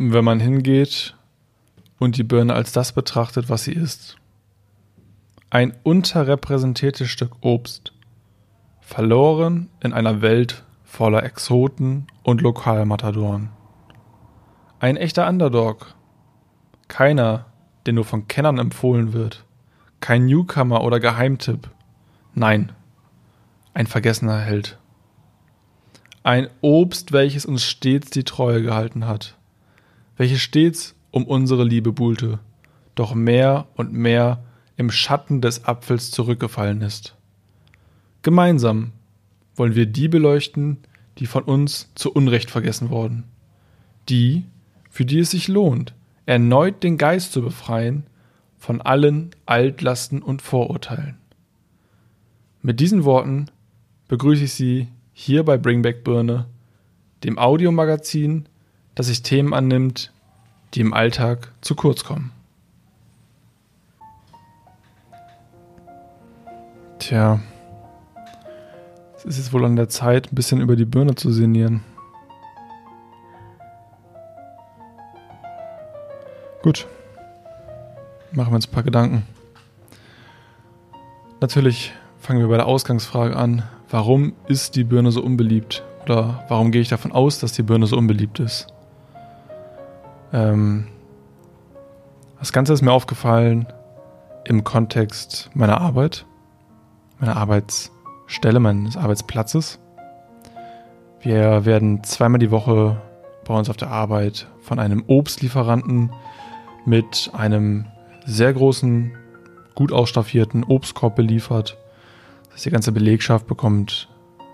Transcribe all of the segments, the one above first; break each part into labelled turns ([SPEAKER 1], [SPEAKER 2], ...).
[SPEAKER 1] wenn man hingeht und die Birne als das betrachtet, was sie ist. Ein unterrepräsentiertes Stück Obst, verloren in einer Welt voller Exoten und Lokalmatadoren. Ein echter Underdog. Keiner, der nur von Kennern empfohlen wird. Kein Newcomer oder Geheimtipp. Nein, ein vergessener Held. Ein Obst, welches uns stets die Treue gehalten hat, welches stets um unsere Liebe buhlte, doch mehr und mehr im Schatten des Apfels zurückgefallen ist. Gemeinsam wollen wir die beleuchten, die von uns zu Unrecht vergessen wurden. Die, für die es sich lohnt, erneut den Geist zu befreien von allen Altlasten und Vorurteilen. Mit diesen Worten begrüße ich Sie hier bei Bringback Birne, dem Audiomagazin, das sich Themen annimmt, die im Alltag zu kurz kommen. Tja, es ist jetzt wohl an der Zeit, ein bisschen über die Birne zu sinnieren. Gut. Machen wir uns ein paar Gedanken. Natürlich fangen wir bei der Ausgangsfrage an. Warum ist die Birne so unbeliebt? Oder warum gehe ich davon aus, dass die Birne so unbeliebt ist? Ähm, das Ganze ist mir aufgefallen im Kontext meiner Arbeit, meiner Arbeitsstelle, meines Arbeitsplatzes. Wir werden zweimal die Woche bei uns auf der Arbeit von einem Obstlieferanten mit einem sehr großen, gut ausstaffierten Obstkorb beliefert. Das heißt, die ganze Belegschaft bekommt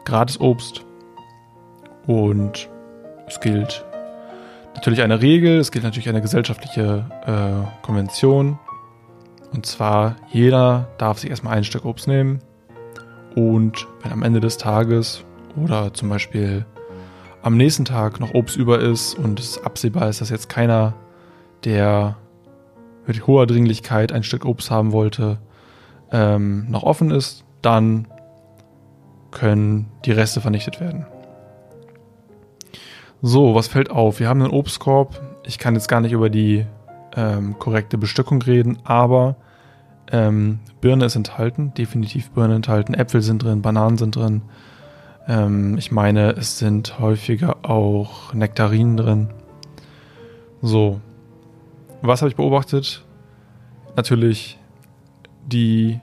[SPEAKER 1] gratis Obst und es gilt natürlich eine Regel, es gilt natürlich eine gesellschaftliche äh, Konvention. Und zwar, jeder darf sich erstmal ein Stück Obst nehmen. Und wenn am Ende des Tages oder zum Beispiel am nächsten Tag noch Obst über ist und es absehbar ist, dass jetzt keiner, der mit hoher Dringlichkeit ein Stück Obst haben wollte, ähm, noch offen ist, dann können die Reste vernichtet werden. So, was fällt auf? Wir haben einen Obstkorb. Ich kann jetzt gar nicht über die ähm, korrekte Bestückung reden, aber ähm, Birne ist enthalten, definitiv Birne enthalten. Äpfel sind drin, Bananen sind drin. Ähm, ich meine, es sind häufiger auch Nektarinen drin. So, was habe ich beobachtet? Natürlich, die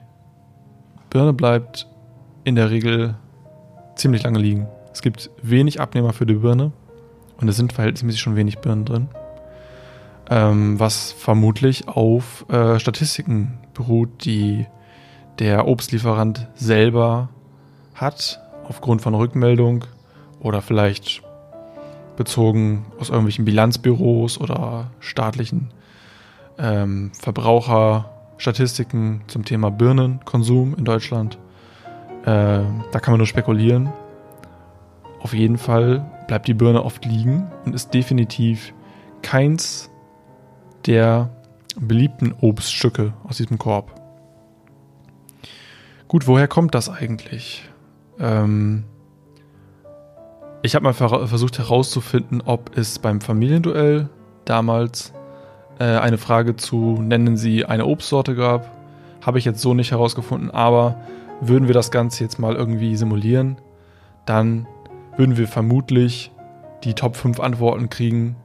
[SPEAKER 1] Birne bleibt in der Regel ziemlich lange liegen. Es gibt wenig Abnehmer für die Birne. Und es sind verhältnismäßig schon wenig Birnen drin. Ähm, was vermutlich auf äh, Statistiken beruht, die der Obstlieferant selber hat, aufgrund von Rückmeldung oder vielleicht bezogen aus irgendwelchen Bilanzbüros oder staatlichen ähm, Verbraucherstatistiken zum Thema Birnenkonsum in Deutschland. Äh, da kann man nur spekulieren. Auf jeden Fall bleibt die Birne oft liegen und ist definitiv keins der beliebten Obststücke aus diesem Korb. Gut, woher kommt das eigentlich? Ähm, ich habe mal versucht herauszufinden, ob es beim Familienduell damals äh, eine Frage zu nennen Sie eine Obstsorte gab. Habe ich jetzt so nicht herausgefunden, aber würden wir das Ganze jetzt mal irgendwie simulieren, dann würden wir vermutlich die Top 5 Antworten kriegen.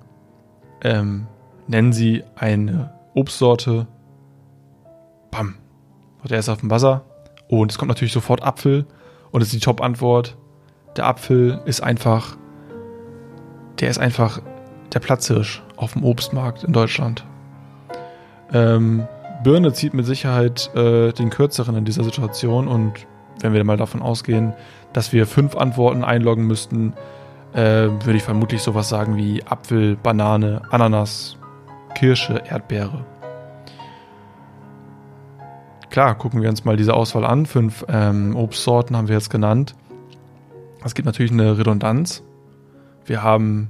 [SPEAKER 1] Ähm, nennen Sie eine Obstsorte. Bam. Der ist auf dem Wasser. Und es kommt natürlich sofort Apfel. Und es ist die Top-Antwort. Der Apfel ist einfach. Der ist einfach der Platzhirsch auf dem Obstmarkt in Deutschland. Ähm, Birne zieht mit Sicherheit äh, den kürzeren in dieser Situation. Und wenn wir mal davon ausgehen, dass wir fünf Antworten einloggen müssten, äh, würde ich vermutlich sowas sagen wie Apfel, Banane, Ananas, Kirsche, Erdbeere. Klar, gucken wir uns mal diese Auswahl an. Fünf ähm, Obstsorten haben wir jetzt genannt. Es gibt natürlich eine Redundanz. Wir haben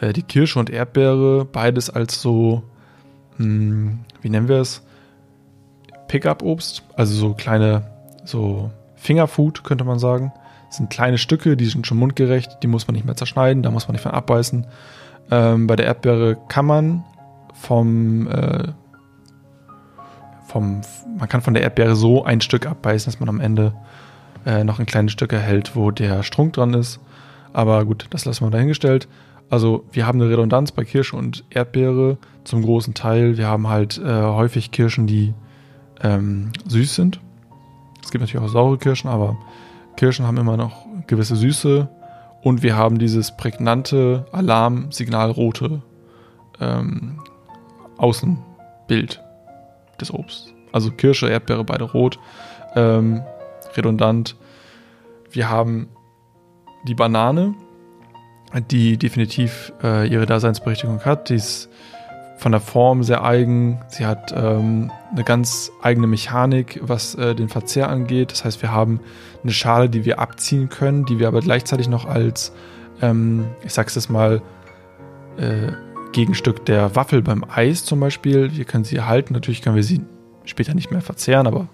[SPEAKER 1] äh, die Kirsche und Erdbeere, beides als so, mh, hm, wie nennen wir es? Pickup-Obst, also so kleine, so Fingerfood könnte man sagen. Das sind kleine Stücke, die sind schon mundgerecht, die muss man nicht mehr zerschneiden, da muss man nicht von abbeißen. Ähm, bei der Erdbeere kann man vom, äh, vom, man kann von der Erdbeere so ein Stück abbeißen, dass man am Ende äh, noch ein kleines Stück erhält, wo der Strunk dran ist. Aber gut, das lassen wir dahingestellt. Also wir haben eine Redundanz bei Kirsche und Erdbeere zum großen Teil. Wir haben halt äh, häufig Kirschen, die ähm, süß sind. Es gibt natürlich auch saure Kirschen, aber Kirschen haben immer noch gewisse Süße. Und wir haben dieses prägnante Alarmsignalrote ähm, Außenbild des Obsts. Also Kirsche, Erdbeere, beide rot. Ähm, redundant. Wir haben die Banane, die definitiv äh, ihre Daseinsberechtigung hat. Die ist von der Form sehr eigen. Sie hat ähm, eine ganz eigene Mechanik, was äh, den Verzehr angeht. Das heißt, wir haben eine Schale, die wir abziehen können, die wir aber gleichzeitig noch als, ähm, ich sag's jetzt mal, äh, Gegenstück der Waffel beim Eis zum Beispiel. Wir können sie erhalten. Natürlich können wir sie später nicht mehr verzehren, aber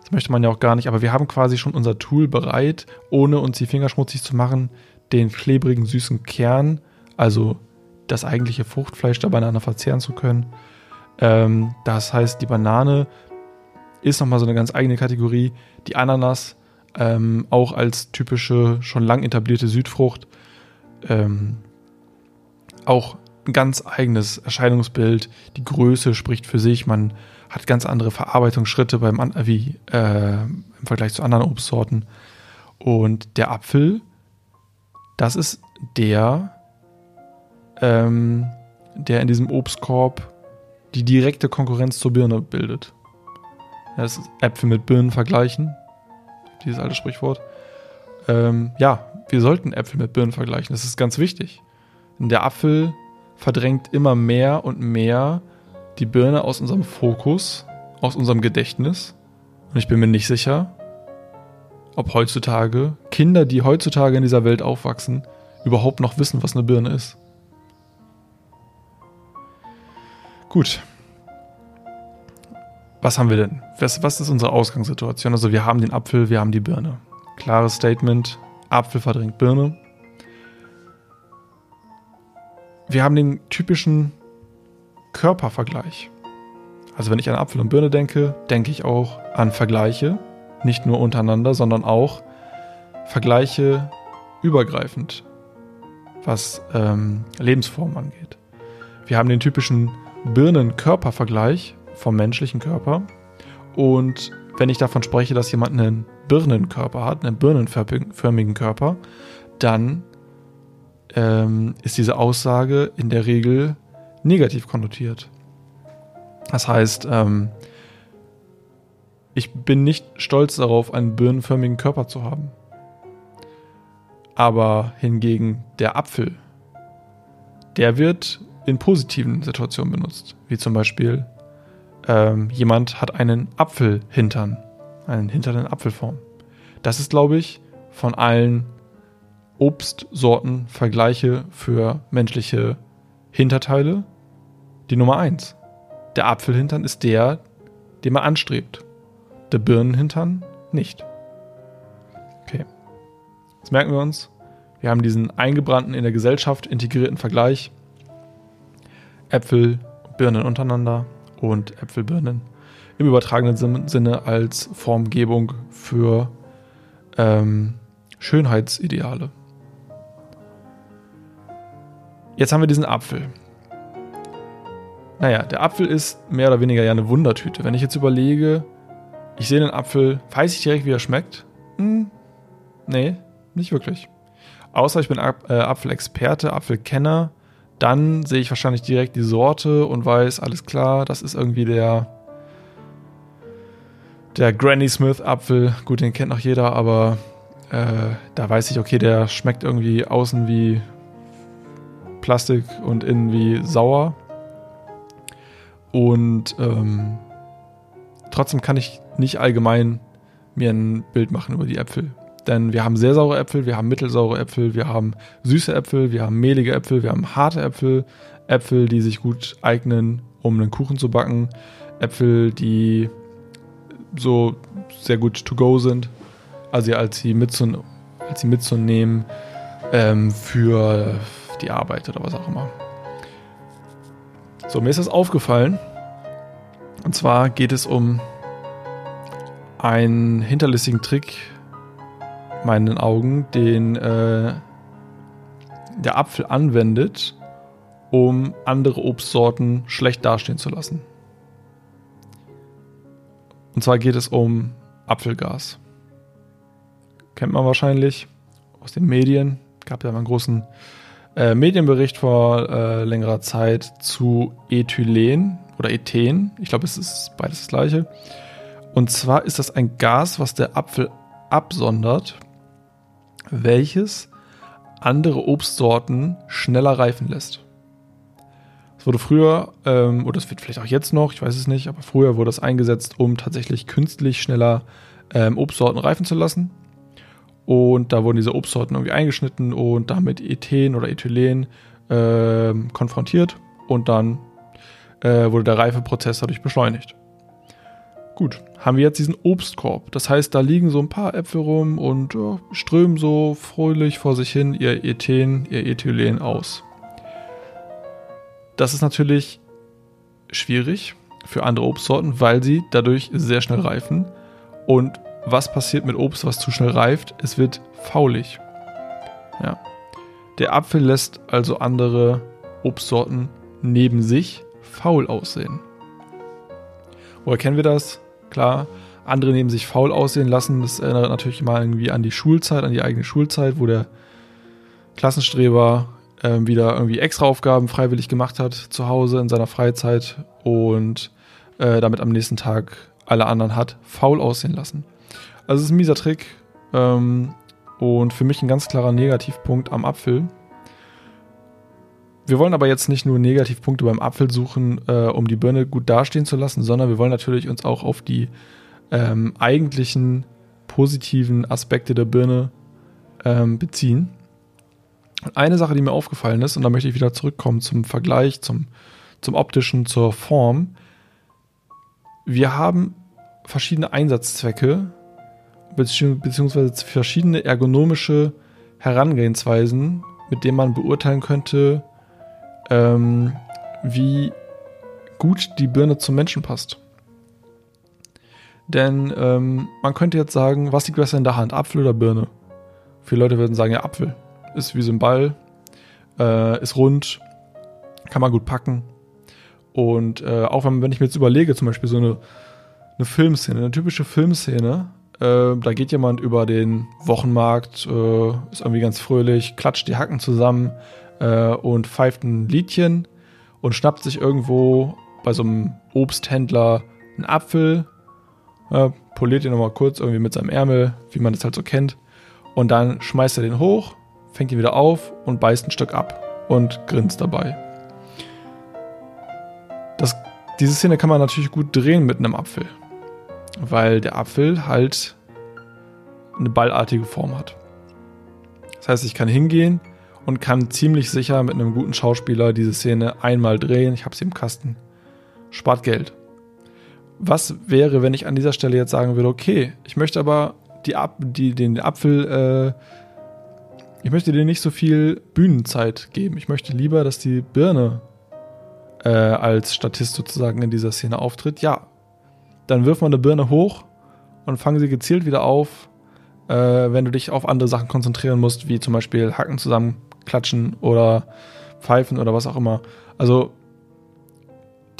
[SPEAKER 1] das möchte man ja auch gar nicht. Aber wir haben quasi schon unser Tool bereit, ohne uns die Finger schmutzig zu machen, den klebrigen, süßen Kern, also das eigentliche Fruchtfleisch der Banane verzehren zu können. Ähm, das heißt, die Banane ist nochmal so eine ganz eigene Kategorie. Die Ananas ähm, auch als typische, schon lang etablierte Südfrucht. Ähm, auch ein ganz eigenes Erscheinungsbild. Die Größe spricht für sich. Man hat ganz andere Verarbeitungsschritte beim, wie, äh, im Vergleich zu anderen Obstsorten. Und der Apfel das ist der, ähm, der in diesem Obstkorb die direkte Konkurrenz zur Birne bildet. Das ist Äpfel mit Birnen vergleichen. Dieses alte Sprichwort. Ähm, ja, wir sollten Äpfel mit Birnen vergleichen. Das ist ganz wichtig. Denn der Apfel verdrängt immer mehr und mehr die Birne aus unserem Fokus, aus unserem Gedächtnis. Und ich bin mir nicht sicher, ob heutzutage Kinder, die heutzutage in dieser Welt aufwachsen, überhaupt noch wissen, was eine Birne ist. Gut. Was haben wir denn? Was, was ist unsere Ausgangssituation? Also wir haben den Apfel, wir haben die Birne. Klares Statement, Apfel verdrängt Birne. Wir haben den typischen Körpervergleich. Also wenn ich an Apfel und Birne denke, denke ich auch an Vergleiche nicht nur untereinander, sondern auch Vergleiche übergreifend, was ähm, Lebensformen angeht. Wir haben den typischen Birnen-Körper-Vergleich vom menschlichen Körper. Und wenn ich davon spreche, dass jemand einen Birnenkörper hat, einen birnenförmigen Körper, dann ähm, ist diese Aussage in der Regel negativ konnotiert. Das heißt, ähm, ich bin nicht stolz darauf, einen birnenförmigen Körper zu haben. Aber hingegen der Apfel, der wird in positiven Situationen benutzt. Wie zum Beispiel, ähm, jemand hat einen Apfelhintern, einen Hintern in Apfelform. Das ist, glaube ich, von allen Obstsorten Vergleiche für menschliche Hinterteile die Nummer eins. Der Apfelhintern ist der, den man anstrebt der Birnenhintern nicht. Okay. Jetzt merken wir uns, wir haben diesen eingebrannten in der Gesellschaft integrierten Vergleich. Äpfel, Birnen untereinander und Äpfelbirnen im übertragenen Sinne als Formgebung für ähm, Schönheitsideale. Jetzt haben wir diesen Apfel. Naja, der Apfel ist mehr oder weniger ja eine Wundertüte. Wenn ich jetzt überlege, ich sehe den Apfel, weiß ich direkt, wie er schmeckt? Hm, nee, nicht wirklich. Außer ich bin äh, Apfelexperte, Apfelkenner, dann sehe ich wahrscheinlich direkt die Sorte und weiß, alles klar, das ist irgendwie der der Granny Smith Apfel. Gut, den kennt noch jeder, aber äh, da weiß ich, okay, der schmeckt irgendwie außen wie Plastik und innen wie sauer. Und ähm, trotzdem kann ich nicht allgemein mir ein Bild machen über die Äpfel. Denn wir haben sehr saure Äpfel, wir haben mittelsaure Äpfel, wir haben süße Äpfel, wir haben mehlige Äpfel, wir haben harte Äpfel, Äpfel, die sich gut eignen, um einen Kuchen zu backen, Äpfel, die so sehr gut to go sind, also als sie, mitzun als sie mitzunehmen ähm, für die Arbeit oder was auch immer. So, mir ist das aufgefallen. Und zwar geht es um einen hinterlistigen Trick, meinen Augen, den äh, der Apfel anwendet, um andere Obstsorten schlecht dastehen zu lassen. Und zwar geht es um Apfelgas. Kennt man wahrscheinlich aus den Medien. Gab ja mal einen großen äh, Medienbericht vor äh, längerer Zeit zu Ethylen oder Ethen. Ich glaube, es ist beides das gleiche. Und zwar ist das ein Gas, was der Apfel absondert, welches andere Obstsorten schneller reifen lässt. Es wurde früher, ähm, oder es wird vielleicht auch jetzt noch, ich weiß es nicht, aber früher wurde es eingesetzt, um tatsächlich künstlich schneller ähm, Obstsorten reifen zu lassen. Und da wurden diese Obstsorten irgendwie eingeschnitten und damit Ethen oder Ethylen äh, konfrontiert und dann äh, wurde der Reifeprozess dadurch beschleunigt. Gut, haben wir jetzt diesen Obstkorb. Das heißt, da liegen so ein paar Äpfel rum und ja, strömen so fröhlich vor sich hin ihr Ethen, ihr Ethylen aus. Das ist natürlich schwierig für andere Obstsorten, weil sie dadurch sehr schnell reifen und was passiert mit Obst, was zu schnell reift? Es wird faulig. Ja. Der Apfel lässt also andere Obstsorten neben sich faul aussehen. Woher kennen wir das? Klar, andere neben sich faul aussehen lassen. Das erinnert natürlich mal irgendwie an die Schulzeit, an die eigene Schulzeit, wo der Klassenstreber äh, wieder irgendwie Extraaufgaben freiwillig gemacht hat zu Hause in seiner Freizeit und äh, damit am nächsten Tag alle anderen hat faul aussehen lassen. Also es ist ein mieser Trick ähm, und für mich ein ganz klarer Negativpunkt am Apfel. Wir wollen aber jetzt nicht nur Negativpunkte beim Apfel suchen, äh, um die Birne gut dastehen zu lassen, sondern wir wollen natürlich uns auch auf die ähm, eigentlichen positiven Aspekte der Birne ähm, beziehen. Und eine Sache, die mir aufgefallen ist, und da möchte ich wieder zurückkommen zum Vergleich, zum, zum optischen, zur Form. Wir haben verschiedene Einsatzzwecke beziehungsweise verschiedene ergonomische Herangehensweisen, mit denen man beurteilen könnte, ähm, wie gut die Birne zum Menschen passt. Denn ähm, man könnte jetzt sagen, was liegt besser in der Hand, Apfel oder Birne? Viele Leute würden sagen, ja, Apfel. Ist wie so ein Ball, äh, ist rund, kann man gut packen. Und äh, auch wenn, wenn ich mir jetzt überlege, zum Beispiel so eine, eine Filmszene, eine typische Filmszene, äh, da geht jemand über den Wochenmarkt, äh, ist irgendwie ganz fröhlich, klatscht die Hacken zusammen äh, und pfeift ein Liedchen und schnappt sich irgendwo bei so einem Obsthändler einen Apfel, poliert ihn nochmal kurz irgendwie mit seinem Ärmel, wie man das halt so kennt. Und dann schmeißt er den hoch, fängt ihn wieder auf und beißt ein Stück ab und grinst dabei. Das, diese Szene kann man natürlich gut drehen mit einem Apfel weil der Apfel halt eine ballartige Form hat. Das heißt, ich kann hingehen und kann ziemlich sicher mit einem guten Schauspieler diese Szene einmal drehen. Ich habe sie im Kasten. Spart Geld. Was wäre, wenn ich an dieser Stelle jetzt sagen würde, okay, ich möchte aber die, die, den Apfel, äh, ich möchte dir nicht so viel Bühnenzeit geben. Ich möchte lieber, dass die Birne äh, als Statist sozusagen in dieser Szene auftritt. Ja, dann wirf mal eine Birne hoch und fang sie gezielt wieder auf, äh, wenn du dich auf andere Sachen konzentrieren musst, wie zum Beispiel Hacken zusammenklatschen oder pfeifen oder was auch immer. Also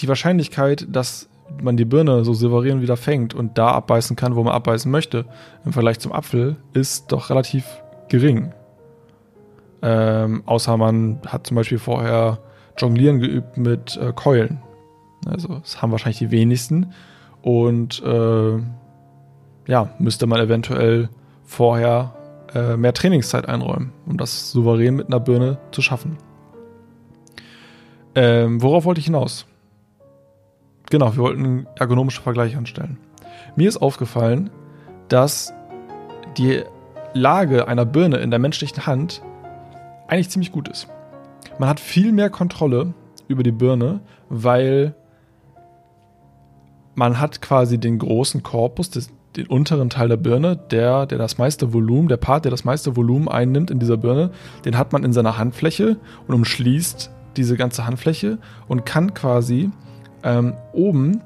[SPEAKER 1] die Wahrscheinlichkeit, dass man die Birne so souverän wieder fängt und da abbeißen kann, wo man abbeißen möchte, im Vergleich zum Apfel, ist doch relativ gering. Ähm, außer man hat zum Beispiel vorher Jonglieren geübt mit äh, Keulen. Also das haben wahrscheinlich die wenigsten. Und äh, ja, müsste man eventuell vorher äh, mehr Trainingszeit einräumen, um das souverän mit einer Birne zu schaffen. Ähm, worauf wollte ich hinaus? Genau, wir wollten einen ergonomischen Vergleich anstellen. Mir ist aufgefallen, dass die Lage einer Birne in der menschlichen Hand eigentlich ziemlich gut ist. Man hat viel mehr Kontrolle über die Birne, weil man hat quasi den großen Korpus, des, den unteren Teil der Birne, der, der das meiste Volumen, der Part, der das meiste Volumen einnimmt in dieser Birne, den hat man in seiner Handfläche und umschließt diese ganze Handfläche und kann quasi ähm, oben,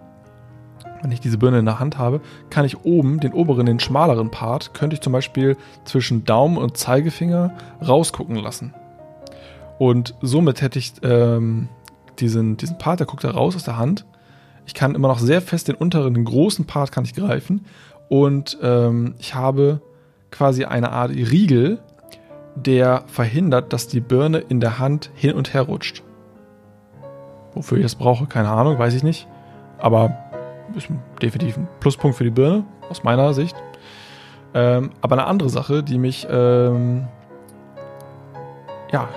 [SPEAKER 1] wenn ich diese Birne in der Hand habe, kann ich oben den oberen, den schmaleren Part, könnte ich zum Beispiel zwischen Daumen und Zeigefinger rausgucken lassen. Und somit hätte ich ähm, diesen, diesen Part, der guckt da raus aus der Hand. Ich kann immer noch sehr fest den unteren, den großen Part kann ich greifen. Und ähm, ich habe quasi eine Art Riegel, der verhindert, dass die Birne in der Hand hin und her rutscht. Wofür ich das brauche, keine Ahnung, weiß ich nicht. Aber ist definitiv ein Pluspunkt für die Birne, aus meiner Sicht. Ähm, aber eine andere Sache, die mich, ähm, ja,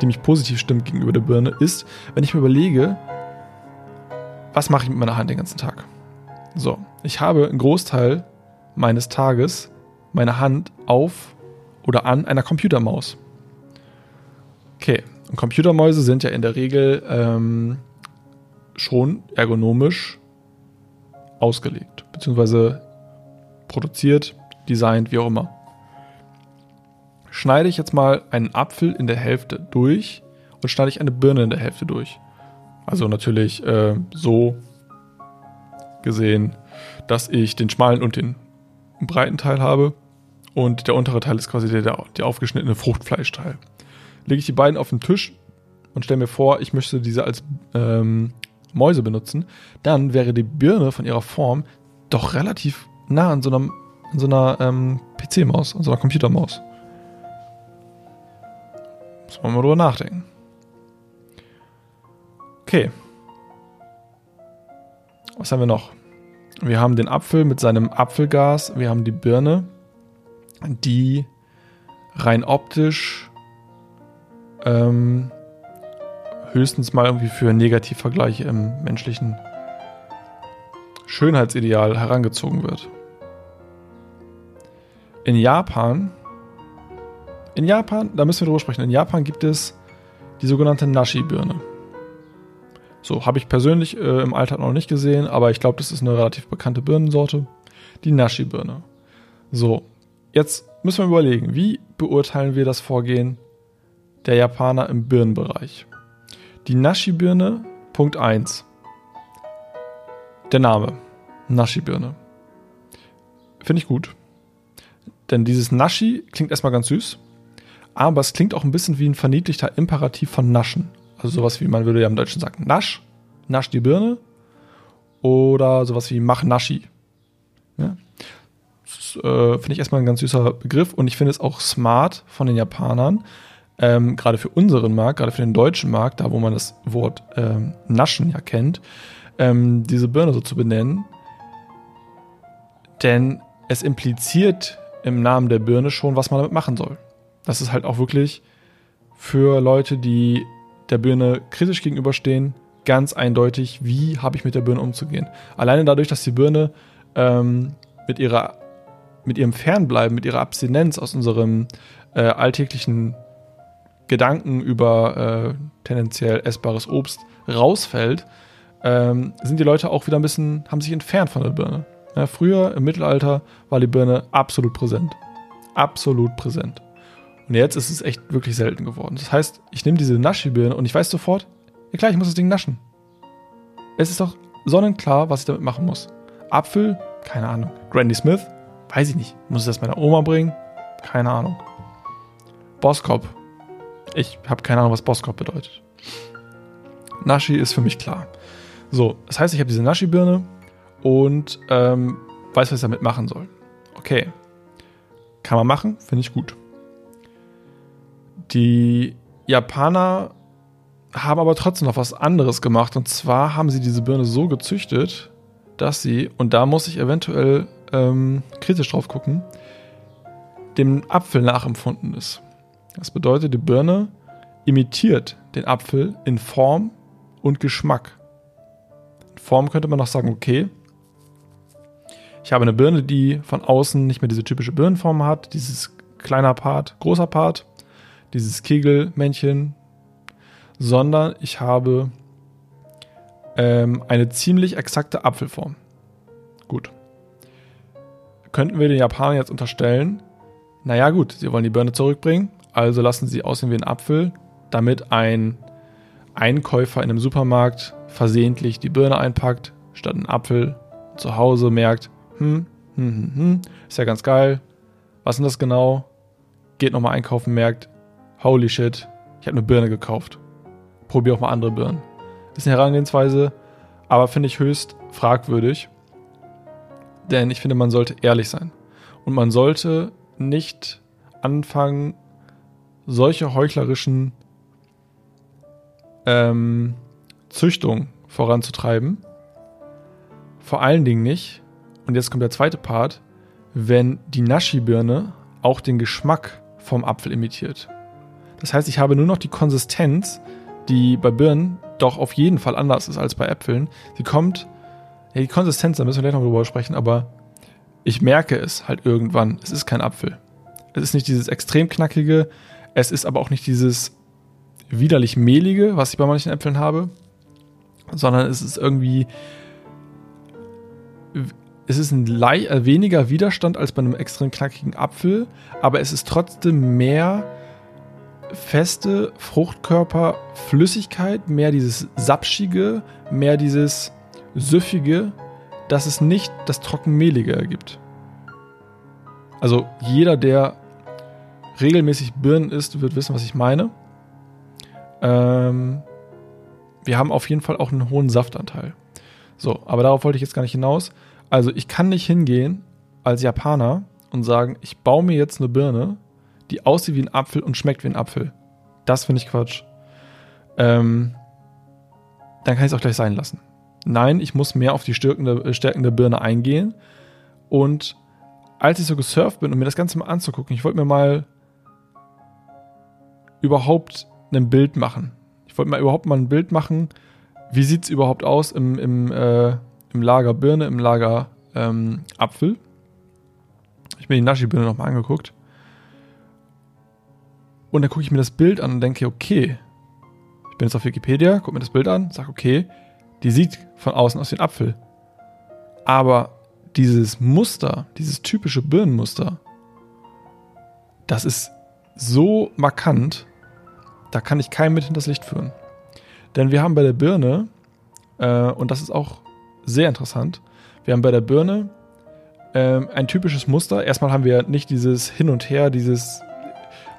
[SPEAKER 1] die mich positiv stimmt gegenüber der Birne, ist, wenn ich mir überlege, was mache ich mit meiner Hand den ganzen Tag? So, ich habe einen Großteil meines Tages meine Hand auf oder an einer Computermaus. Okay, und Computermäuse sind ja in der Regel ähm, schon ergonomisch ausgelegt, beziehungsweise produziert, designt, wie auch immer. Schneide ich jetzt mal einen Apfel in der Hälfte durch und schneide ich eine Birne in der Hälfte durch. Also natürlich äh, so gesehen, dass ich den schmalen und den breiten Teil habe und der untere Teil ist quasi der, der, aufgeschnittene Fruchtfleischteil. Lege ich die beiden auf den Tisch und stelle mir vor, ich möchte diese als ähm, Mäuse benutzen, dann wäre die Birne von ihrer Form doch relativ nah an so einer, so einer ähm, PC-Maus, an so einer Computermaus. Muss man mal drüber nachdenken. Okay. Was haben wir noch? Wir haben den Apfel mit seinem Apfelgas, wir haben die Birne, die rein optisch ähm, höchstens mal irgendwie für Negativvergleiche im menschlichen Schönheitsideal herangezogen wird. In Japan, in Japan, da müssen wir drüber sprechen, in Japan gibt es die sogenannte Nashi-Birne. So, habe ich persönlich äh, im Alltag noch nicht gesehen, aber ich glaube, das ist eine relativ bekannte Birnensorte. Die Nashi-Birne. So, Jetzt müssen wir überlegen, wie beurteilen wir das Vorgehen der Japaner im Birnenbereich? Die Nashi-Birne, Punkt 1. Der Name, Nashi-Birne. Finde ich gut. Denn dieses Nashi klingt erstmal ganz süß, aber es klingt auch ein bisschen wie ein verniedlichter Imperativ von Naschen. Also sowas wie man würde ja im Deutschen sagen, Nasch, Nasch die Birne oder sowas wie Mach Nashi. Ja? äh, finde ich erstmal ein ganz süßer Begriff und ich finde es auch smart von den Japanern, ähm, gerade für unseren Markt, gerade für den deutschen Markt, da wo man das Wort ähm, Naschen ja kennt, ähm, diese Birne so zu benennen. Denn es impliziert im Namen der Birne schon, was man damit machen soll. Das ist halt auch wirklich für Leute, die der Birne kritisch gegenüberstehen, ganz eindeutig, wie habe ich mit der Birne umzugehen. Alleine dadurch, dass die Birne ähm, mit ihrer mit ihrem Fernbleiben, mit ihrer Abstinenz aus unserem äh, alltäglichen Gedanken über äh, tendenziell essbares Obst rausfällt, ähm, sind die Leute auch wieder ein bisschen, haben sich entfernt von der Birne. Ja, früher im Mittelalter war die Birne absolut präsent. Absolut präsent. Und jetzt ist es echt wirklich selten geworden. Das heißt, ich nehme diese Naschi-Birne und ich weiß sofort, ja klar, ich muss das Ding naschen. Es ist doch sonnenklar, was ich damit machen muss. Apfel, keine Ahnung. Granny Smith, Weiß ich nicht. Muss ich das meiner Oma bringen? Keine Ahnung. Boskop. Ich habe keine Ahnung, was Boskop bedeutet. Nashi ist für mich klar. So, das heißt, ich habe diese Nashi-Birne und ähm, weiß, was ich damit machen soll. Okay. Kann man machen, finde ich gut. Die Japaner haben aber trotzdem noch was anderes gemacht. Und zwar haben sie diese Birne so gezüchtet, dass sie, und da muss ich eventuell ähm, kritisch drauf gucken, dem Apfel nachempfunden ist. Das bedeutet, die Birne imitiert den Apfel in Form und Geschmack. In Form könnte man noch sagen, okay, ich habe eine Birne, die von außen nicht mehr diese typische Birnenform hat, dieses kleiner Part, großer Part, dieses Kegelmännchen, sondern ich habe ähm, eine ziemlich exakte Apfelform. Gut könnten wir den Japanern jetzt unterstellen, naja gut, sie wollen die Birne zurückbringen, also lassen sie aussehen wie ein Apfel, damit ein Einkäufer in einem Supermarkt versehentlich die Birne einpackt, statt einen Apfel, zu Hause merkt, hm, hm, hm, hm, ist ja ganz geil. Was ist denn das genau? Geht nochmal einkaufen, merkt, holy shit, ich habe eine Birne gekauft. Probier auch mal andere Birnen. Ist eine Herangehensweise, aber finde ich höchst fragwürdig. Denn ich finde, man sollte ehrlich sein. Und man sollte nicht anfangen, solche heuchlerischen ähm, Züchtung voranzutreiben. Vor allen Dingen nicht, und jetzt kommt der zweite Part, wenn die Nashi-Birne auch den Geschmack vom Apfel imitiert. Das heißt, ich habe nur noch die Konsistenz, die bei Birnen doch auf jeden Fall anders ist als bei Äpfeln. Sie kommt, ja, die Konsistenz, da müssen wir gleich noch drüber sprechen, aber ich merke es halt irgendwann. Es ist kein Apfel. Es ist nicht dieses extrem knackige, es ist aber auch nicht dieses widerlich mehlige, was ich bei manchen Äpfeln habe, sondern es ist irgendwie es ist ein äh, weniger Widerstand als bei einem extrem knackigen Apfel, aber es ist trotzdem mehr feste Fruchtkörper, Flüssigkeit, mehr dieses sapschige, mehr dieses süffige, dass es nicht das trockenmehlige ergibt. Also jeder, der regelmäßig Birnen isst, wird wissen, was ich meine. Ähm, wir haben auf jeden Fall auch einen hohen Saftanteil. So, aber darauf wollte ich jetzt gar nicht hinaus. Also ich kann nicht hingehen als Japaner und sagen, ich baue mir jetzt eine Birne, die aussieht wie ein Apfel und schmeckt wie ein Apfel. Das finde ich Quatsch. Ähm, dann kann ich es auch gleich sein lassen. Nein, ich muss mehr auf die Stärken der, Stärken der Birne eingehen. Und als ich so gesurft bin, um mir das Ganze mal anzugucken, ich wollte mir mal überhaupt ein Bild machen. Ich wollte mal überhaupt mal ein Bild machen, wie sieht es überhaupt aus im, im, äh, im Lager Birne, im Lager ähm, Apfel. Ich mir die Nashi-Birne nochmal angeguckt. Und dann gucke ich mir das Bild an und denke, okay, ich bin jetzt auf Wikipedia, gucke mir das Bild an, sage, okay, die sieht von außen aus wie ein Apfel. Aber dieses Muster, dieses typische Birnenmuster, das ist so markant, da kann ich keinem mit hinters Licht führen. Denn wir haben bei der Birne, äh, und das ist auch sehr interessant, wir haben bei der Birne äh, ein typisches Muster. Erstmal haben wir nicht dieses Hin und Her, dieses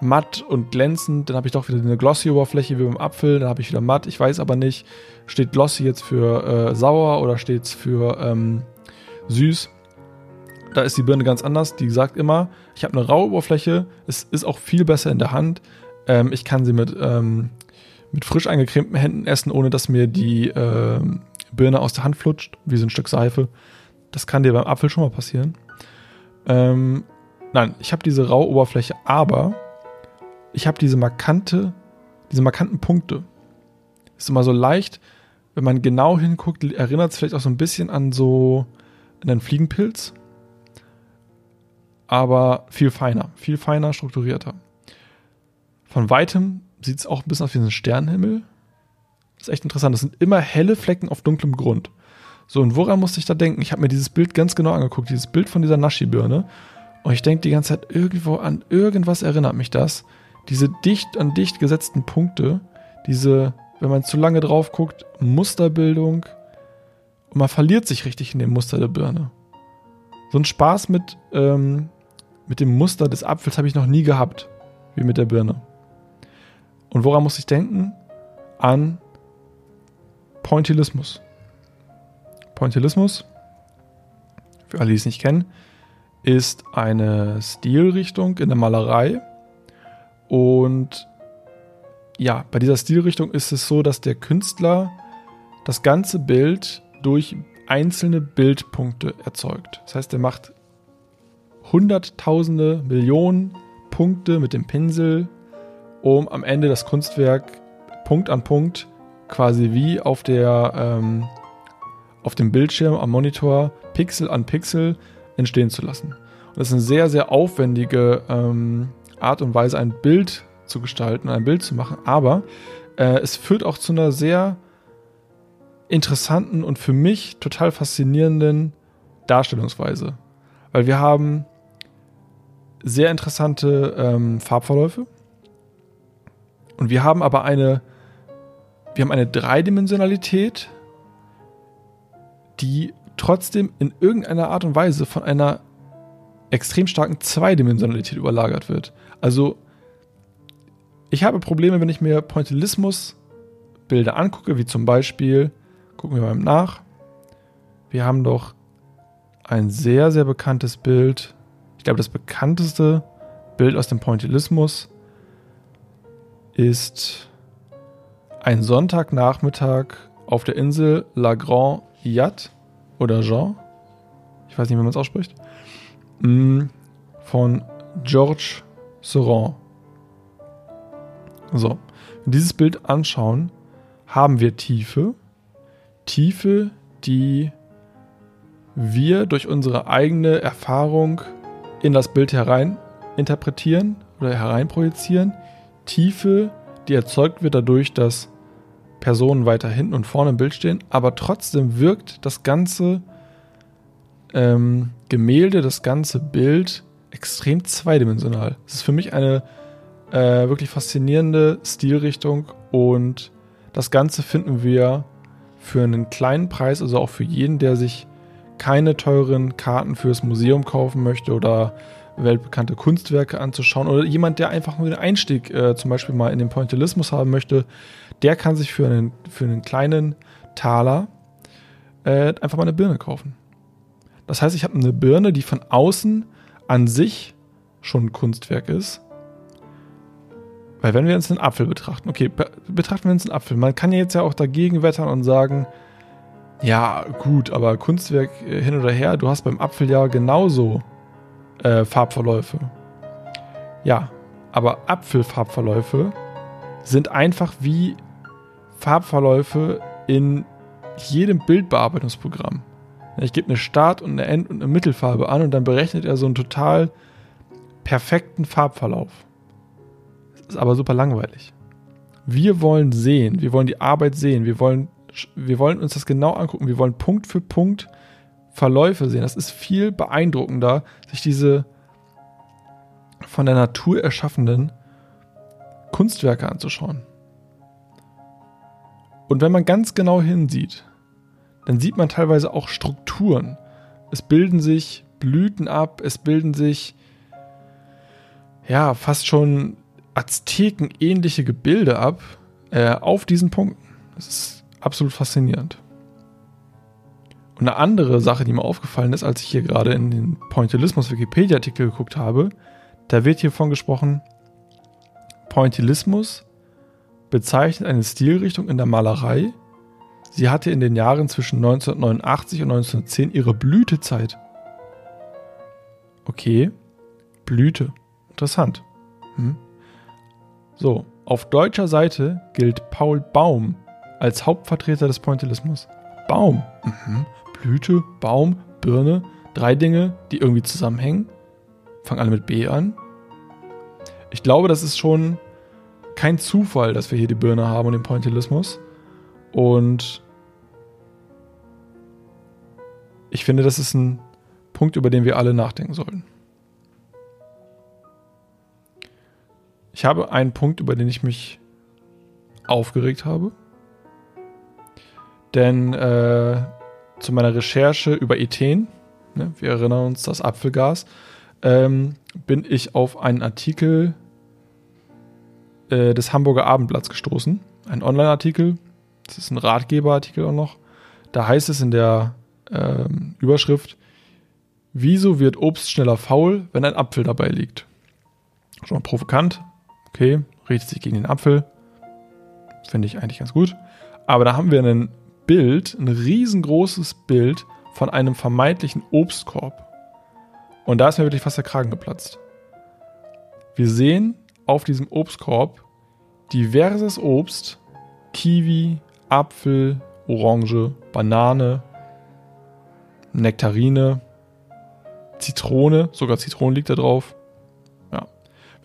[SPEAKER 1] matt und glänzend. Dann habe ich doch wieder eine Glossy-Oberfläche wie beim Apfel. Dann habe ich wieder matt. Ich weiß aber nicht, steht Glossy jetzt für äh, sauer oder steht es für ähm, süß. Da ist die Birne ganz anders. Die sagt immer, ich habe eine raue Oberfläche. Es ist auch viel besser in der Hand. Ähm, ich kann sie mit, ähm, mit frisch eingecremten Händen essen, ohne dass mir die äh, Birne aus der Hand flutscht, wie so ein Stück Seife. Das kann dir beim Apfel schon mal passieren. Ähm, nein, ich habe diese raue Oberfläche, aber ich habe diese markante, diese markanten Punkte. Ist immer so leicht, wenn man genau hinguckt, erinnert es vielleicht auch so ein bisschen an so einen Fliegenpilz, aber viel feiner, viel feiner, strukturierter. Von weitem sieht es auch ein bisschen aus wie ein Sternenhimmel. Ist echt interessant. Das sind immer helle Flecken auf dunklem Grund. So, und woran musste ich da denken? Ich habe mir dieses Bild ganz genau angeguckt, dieses Bild von dieser Nashi-Birne. Und ich denke die ganze Zeit, irgendwo an irgendwas erinnert mich das. Diese dicht an dicht gesetzten Punkte, diese, wenn man zu lange drauf guckt, Musterbildung. Und man verliert sich richtig in dem Muster der Birne. So ein Spaß mit, ähm, mit dem Muster des Apfels habe ich noch nie gehabt, wie mit der Birne. Und woran muss ich denken? An Pointillismus. Pointillismus, für alle, die es nicht kennen, ist eine Stilrichtung in der Malerei. Und ja, bei dieser Stilrichtung ist es so, dass der Künstler das ganze Bild durch einzelne Bildpunkte erzeugt. Das heißt, er macht hunderttausende, Millionen Punkte mit dem Pinsel um am Ende das Kunstwerk Punkt an Punkt quasi wie auf der ähm, auf dem Bildschirm am Monitor Pixel an Pixel entstehen zu lassen. Und das ist eine sehr, sehr aufwendige ähm, Art und Weise, ein Bild zu gestalten, ein Bild zu machen. Aber äh, es führt auch zu einer sehr interessanten und für mich total faszinierenden Darstellungsweise. Weil wir haben sehr interessante ähm, Farbverläufe. Und wir haben aber eine wir haben eine Dreidimensionalität, die trotzdem in irgendeiner Art und Weise von einer extrem starken Zweidimensionalität überlagert wird. Also ich habe Probleme, wenn ich mir Pointillismus-Bilder angucke, wie zum Beispiel, gucken wir mal nach, wir haben doch ein sehr, sehr bekanntes Bild, ich glaube das bekannteste Bild aus dem Pointillismus ist ein Sonntagnachmittag auf der Insel La Grande Yat oder Jean, ich weiß nicht, wie man es ausspricht, von Georges Seurat. So, wenn dieses Bild anschauen, haben wir Tiefe. Tiefe, die wir durch unsere eigene Erfahrung in das Bild herein interpretieren oder hereinprojizieren. Tiefe, die erzeugt wird dadurch, dass Personen weiter hinten und vorne im Bild stehen, aber trotzdem wirkt das ganze ähm, Gemälde, das ganze Bild extrem zweidimensional. Es ist für mich eine äh, wirklich faszinierende Stilrichtung und das Ganze finden wir für einen kleinen Preis, also auch für jeden, der sich keine teuren Karten fürs Museum kaufen möchte oder weltbekannte Kunstwerke anzuschauen oder jemand, der einfach nur den Einstieg äh, zum Beispiel mal in den Pointillismus haben möchte, der kann sich für einen, für einen kleinen Taler äh, einfach mal eine Birne kaufen. Das heißt, ich habe eine Birne, die von außen an sich schon ein Kunstwerk ist weil wenn wir uns einen Apfel betrachten, okay, betrachten wir uns einen Apfel. Man kann ja jetzt ja auch dagegen wettern und sagen, ja, gut, aber Kunstwerk äh, hin oder her, du hast beim Apfel ja genauso äh, Farbverläufe. Ja, aber Apfelfarbverläufe sind einfach wie Farbverläufe in jedem Bildbearbeitungsprogramm. Ich gebe eine Start- und eine End- und eine Mittelfarbe an und dann berechnet er so einen total perfekten Farbverlauf ist aber super langweilig. Wir wollen sehen, wir wollen die Arbeit sehen, wir wollen, wir wollen uns das genau angucken, wir wollen Punkt für Punkt Verläufe sehen. Das ist viel beeindruckender, sich diese von der Natur erschaffenen Kunstwerke anzuschauen. Und wenn man ganz genau hinsieht, dann sieht man teilweise auch Strukturen. Es bilden sich Blüten ab, es bilden sich ja fast schon Azteken-ähnliche Gebilde ab äh, auf diesen Punkten. Das ist absolut faszinierend. Und eine andere Sache, die mir aufgefallen ist, als ich hier gerade in den Pointillismus-Wikipedia-Artikel geguckt habe, da wird hiervon gesprochen, Pointillismus bezeichnet eine Stilrichtung in der Malerei. Sie hatte in den Jahren zwischen 1989 und 1910 ihre Blütezeit. Okay, Blüte. Interessant. Hm? So, auf deutscher Seite gilt Paul Baum als Hauptvertreter des Pointillismus. Baum. Mhm. Blüte, Baum, Birne. Drei Dinge, die irgendwie zusammenhängen. Fangen alle mit B an. Ich glaube, das ist schon kein Zufall, dass wir hier die Birne haben und den Pointillismus. Und ich finde, das ist ein Punkt, über den wir alle nachdenken sollten. Ich habe einen Punkt, über den ich mich aufgeregt habe. Denn äh, zu meiner Recherche über Ethen, ne, wir erinnern uns das Apfelgas, ähm, bin ich auf einen Artikel äh, des Hamburger Abendblatts gestoßen. Ein Online-Artikel. Das ist ein Ratgeberartikel auch noch. Da heißt es in der ähm, Überschrift, wieso wird Obst schneller faul, wenn ein Apfel dabei liegt? Schon provokant, Okay, richtet sich gegen den Apfel. Finde ich eigentlich ganz gut. Aber da haben wir ein Bild, ein riesengroßes Bild von einem vermeintlichen Obstkorb. Und da ist mir wirklich fast der Kragen geplatzt. Wir sehen auf diesem Obstkorb diverses Obst, Kiwi, Apfel, Orange, Banane, Nektarine, Zitrone, sogar Zitronen liegt da drauf,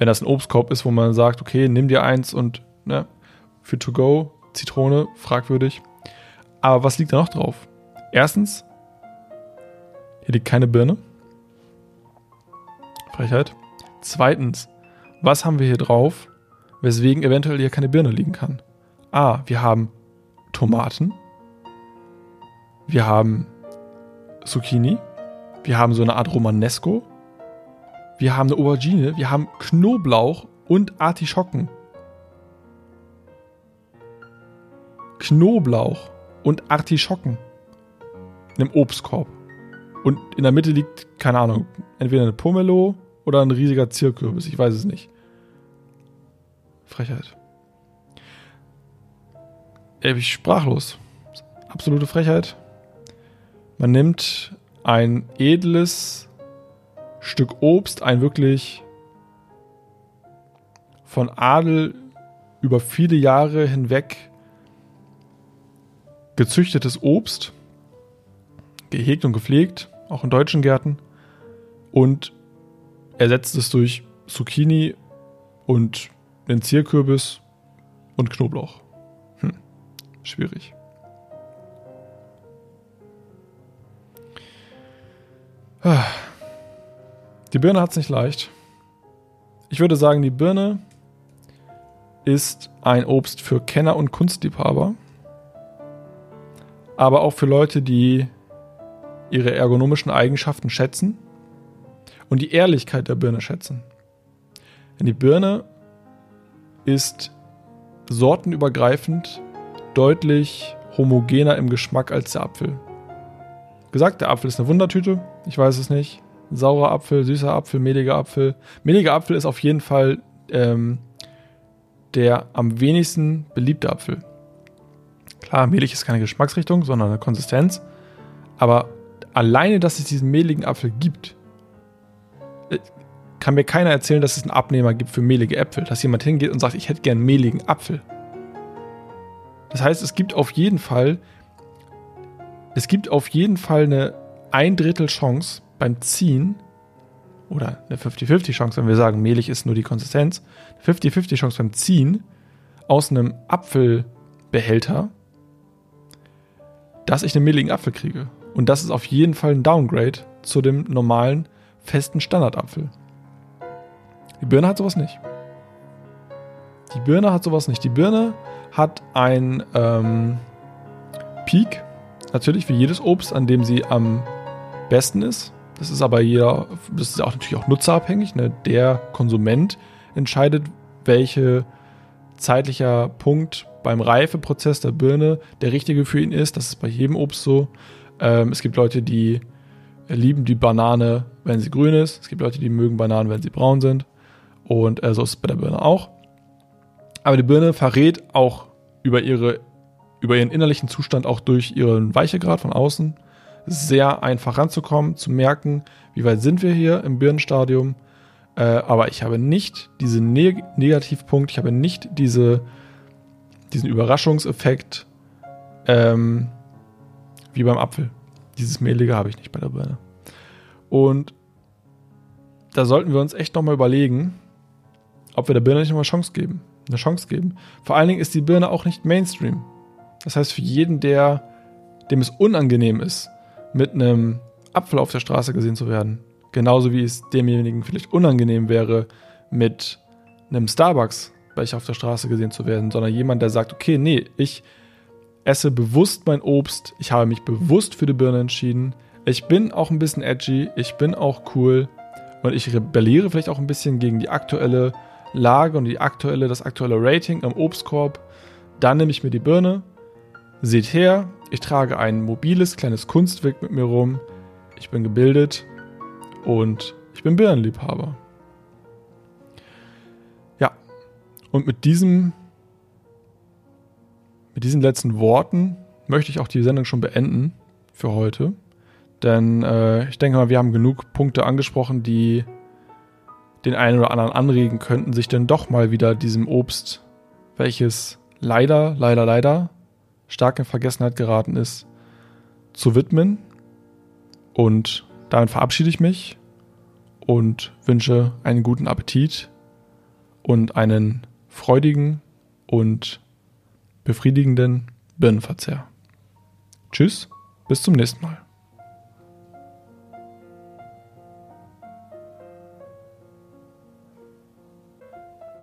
[SPEAKER 1] wenn das ein Obstkorb ist, wo man sagt, okay, nimm dir eins und ne, für to go, Zitrone, fragwürdig. Aber was liegt da noch drauf? Erstens, hier liegt keine Birne. Frechheit. Zweitens, was haben wir hier drauf, weswegen eventuell hier keine Birne liegen kann? A, wir haben Tomaten, wir haben Zucchini, wir haben so eine Art Romanesco, wir haben eine Aubergine, wir haben Knoblauch und Artischocken. Knoblauch und Artischocken in einem Obstkorb. Und in der Mitte liegt, keine Ahnung, entweder eine Pomelo oder ein riesiger Zierkürbis. Ich weiß es nicht. Frechheit. Ey, ich sprachlos. Absolute Frechheit. Man nimmt ein edles Stück Obst, ein wirklich von Adel über viele Jahre hinweg gezüchtetes Obst, gehegt und gepflegt, auch in deutschen Gärten, und ersetzt es durch Zucchini und einen Zierkürbis und Knoblauch. Hm, schwierig. Die Birne hat es nicht leicht. Ich würde sagen, die Birne ist ein Obst für Kenner und Kunstliebhaber aber auch für Leute, die ihre ergonomischen Eigenschaften schätzen und die Ehrlichkeit der Birne schätzen. Denn die Birne ist sortenübergreifend deutlich homogener im Geschmack als der Apfel. Gesagt, der Apfel ist eine Wundertüte, ich weiß es nicht. Saurer Apfel, süßer Apfel, mehliger Apfel. Mehliger Apfel ist auf jeden Fall ähm, der am wenigsten beliebte Apfel. Klar, mehlig ist keine Geschmacksrichtung, sondern eine Konsistenz. Aber alleine, dass es diesen mehligen Apfel gibt, äh, kann mir keiner erzählen, dass es einen Abnehmer gibt für mehlige Äpfel. Dass jemand hingeht und sagt, ich hätte gern mehligen Apfel. Das heißt, es gibt auf jeden Fall, es gibt auf jeden Fall eine ein Drittel Chance beim Ziehen oder eine 50-50 Chance, wenn wir sagen, mehlig ist nur die Konsistenz, 50-50 Chance beim Ziehen aus einem Apfelbehälter dass ich einen mehligen Apfel kriege. Und das ist auf jeden Fall ein Downgrade zu dem normalen, festen Standardapfel. Die Birne hat sowas nicht. Die Birne hat sowas nicht. Die Birne hat ein ähm, Peak, natürlich wie jedes Obst, an dem sie am besten ist. Das ist aber jeder, das ist auch natürlich auch nutzerabhängig. Ne? Der Konsument entscheidet, welche zeitlicher Punkt beim Reifeprozess der Birne der richtige für ihn ist. Das ist bei jedem Obst so. Ähm, es gibt Leute, die lieben die Banane, wenn sie grün ist. Es gibt Leute, die mögen Bananen, wenn sie braun sind. Und äh, so ist es bei der Birne auch. Aber die Birne verrät auch über, ihre, über ihren innerlichen Zustand auch durch ihren Weichegrad von außen sehr einfach ranzukommen, zu merken, wie weit sind wir hier im Birnenstadium. Äh, aber ich habe nicht diesen Neg Negativpunkt, ich habe nicht diese diesen Überraschungseffekt ähm, wie beim Apfel. Dieses Mehlige habe ich nicht bei der Birne. Und da sollten wir uns echt nochmal überlegen, ob wir der Birne nicht nochmal Chance geben. Eine Chance geben. Vor allen Dingen ist die Birne auch nicht Mainstream. Das heißt, für jeden, der, dem es unangenehm ist, mit einem Apfel auf der Straße gesehen zu werden, genauso wie es demjenigen vielleicht unangenehm wäre, mit einem Starbucks Becher auf der Straße gesehen zu werden, sondern jemand, der sagt, okay, nee, ich esse bewusst mein Obst, ich habe mich bewusst für die Birne entschieden, ich bin auch ein bisschen edgy, ich bin auch cool und ich rebelliere vielleicht auch ein bisschen gegen die aktuelle Lage und die aktuelle, das aktuelle Rating am Obstkorb. Dann nehme ich mir die Birne, seht her, ich trage ein mobiles kleines Kunstwerk mit mir rum, ich bin gebildet und ich bin Birnenliebhaber. Und mit diesem, mit diesen letzten Worten möchte ich auch die Sendung schon beenden für heute. Denn äh, ich denke mal, wir haben genug Punkte angesprochen, die den einen oder anderen anregen könnten, sich denn doch mal wieder diesem Obst, welches leider, leider, leider stark in Vergessenheit geraten ist, zu widmen. Und damit verabschiede ich mich und wünsche einen guten Appetit und einen freudigen und befriedigenden Birnenverzehr. Tschüss, bis zum nächsten Mal.